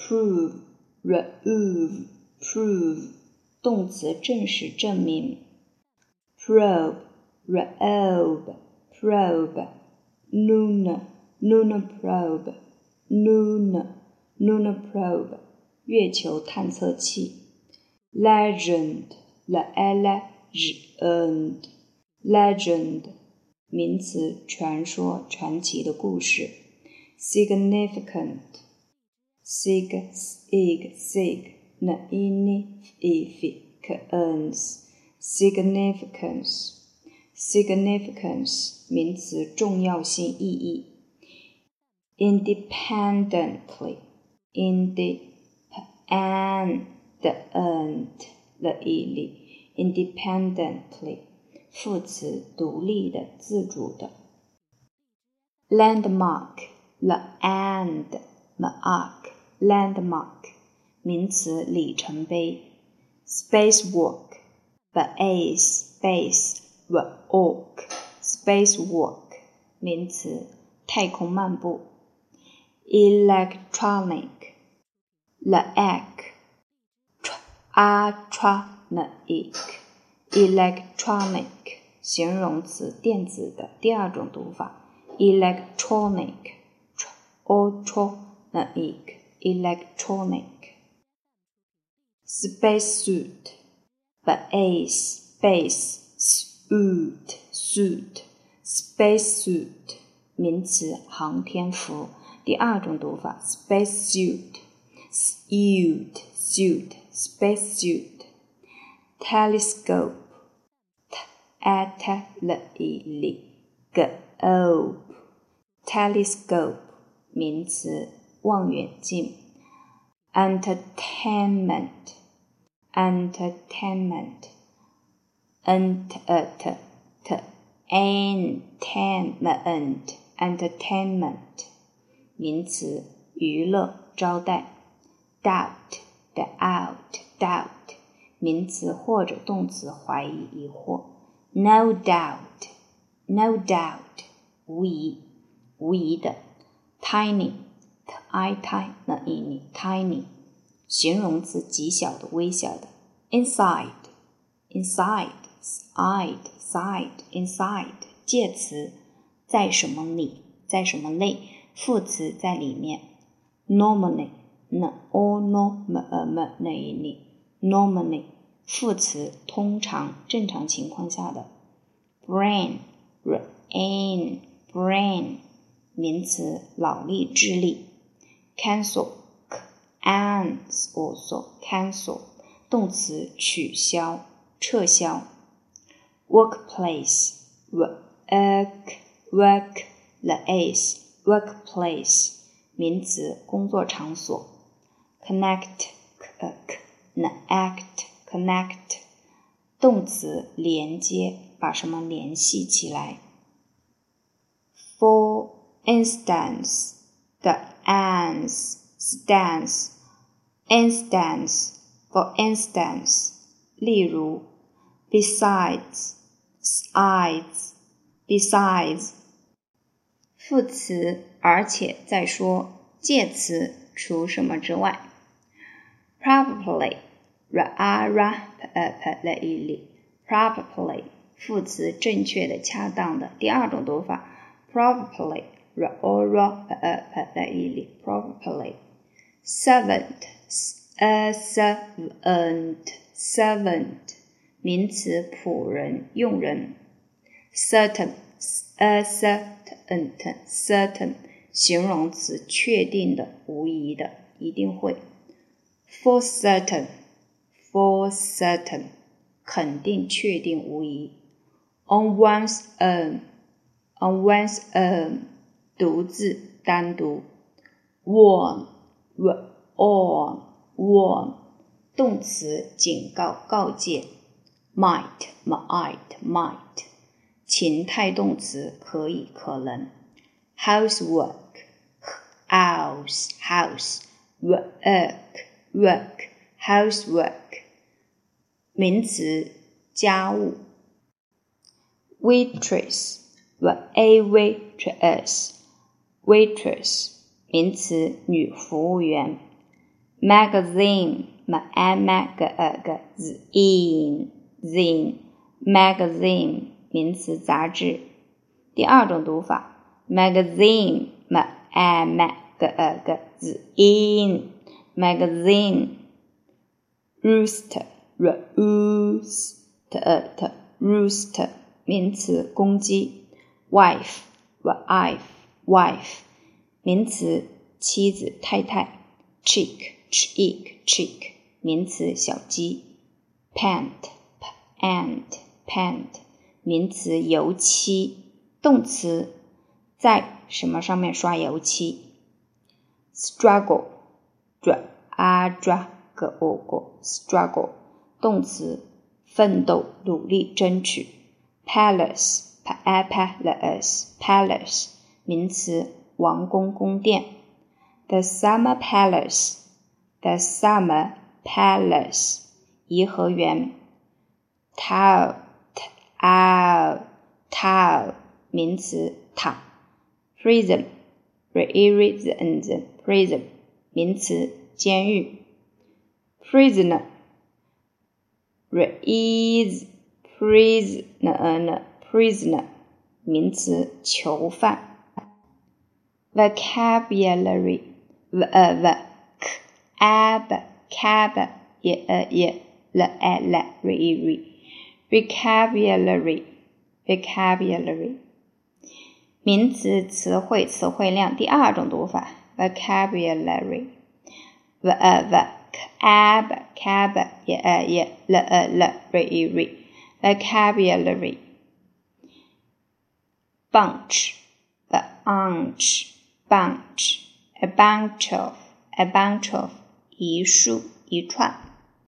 prove, remove, prove，动词证实、证明。probe, probe, probe, lunar, lunar probe, lunar, lunar probe，月球探测器。legend, legend, legend，名词，传说、传奇的故事。significant sig sig sig significance significance significance 名词重要性意义 independently independently independently 副词独立的自主的 landmark land mark landmark 名词里程碑，spacewalk base base walk spacewalk 名词太空漫步，electronic electronic electronic 形容词电子的第二种读法，electronic electronic electronic spacesuit base base suit suit spacesuit 名词航天服第二种读法 spacesuit suit suit spacesuit telescope telescope telescope 名词 望远镜，entertainment entertainment ent t t entertainment entertainment 名词娱乐招待，doubt doubt doubt 名词或者动词怀疑疑惑，no doubt no doubt 无疑无疑的，tiny I tiny tiny tiny，形容词极小的、微小的。inside inside side side inside，介词在什么里，在什么内，副词在里面。normally n o normally normally，副词通常、正常情况下的。brain brain brain，名词脑力、智力。cancel cancel cancel 动词取消撤销 workplace work workplace workplace 名词工作场所 connect connect connect 动词连接把什么联系起来 for instance the ans stance instance for instance 例如 besides sides besides 副词而且再说介词除什么之外 probably ra ra probably probably 副词正确的恰当的第二种读法 probably probably servant a servant servant 名词仆人佣人 certain a certain certain 形容词确定的无疑的一定会 for certain for certain 肯定确定无疑 on one's own on one's own 独自单独，warn warn warn 动词警告告诫，might might might 情态动词可以可能，housework house house work work housework 名词家务，waitress a waitress waitress 名词，女服务员。magazine m a m a g z i n z i n magazine 名词，杂志。第二种读法，magazine m a m a g z i n magazine roost r o o s t t roost 名词，公鸡。wife wife wife 名词妻子太太。chick chick chick 名词小鸡 pant PANT pant，名词油漆，动词在什么上面刷油漆？struggle dra a dra g o g struggle 动词奋斗努力争取，palace p a palace palace 名词王宫宫殿，the summer palace the summer palace 颐和园，tower tower tower 名词塔，prison prison prison 名词监狱，prisoner is prisoner prisoner 名词囚犯 ，vocabulary v v ab cab 也呃也 l a l r e r vocabulary vocabulary 名词词汇词汇量第二种读法 vocabulary v a v ab cab 也呃也 l a l r e r vocabulary bunch bunch bunch a bunch of a bunch of 一束一串。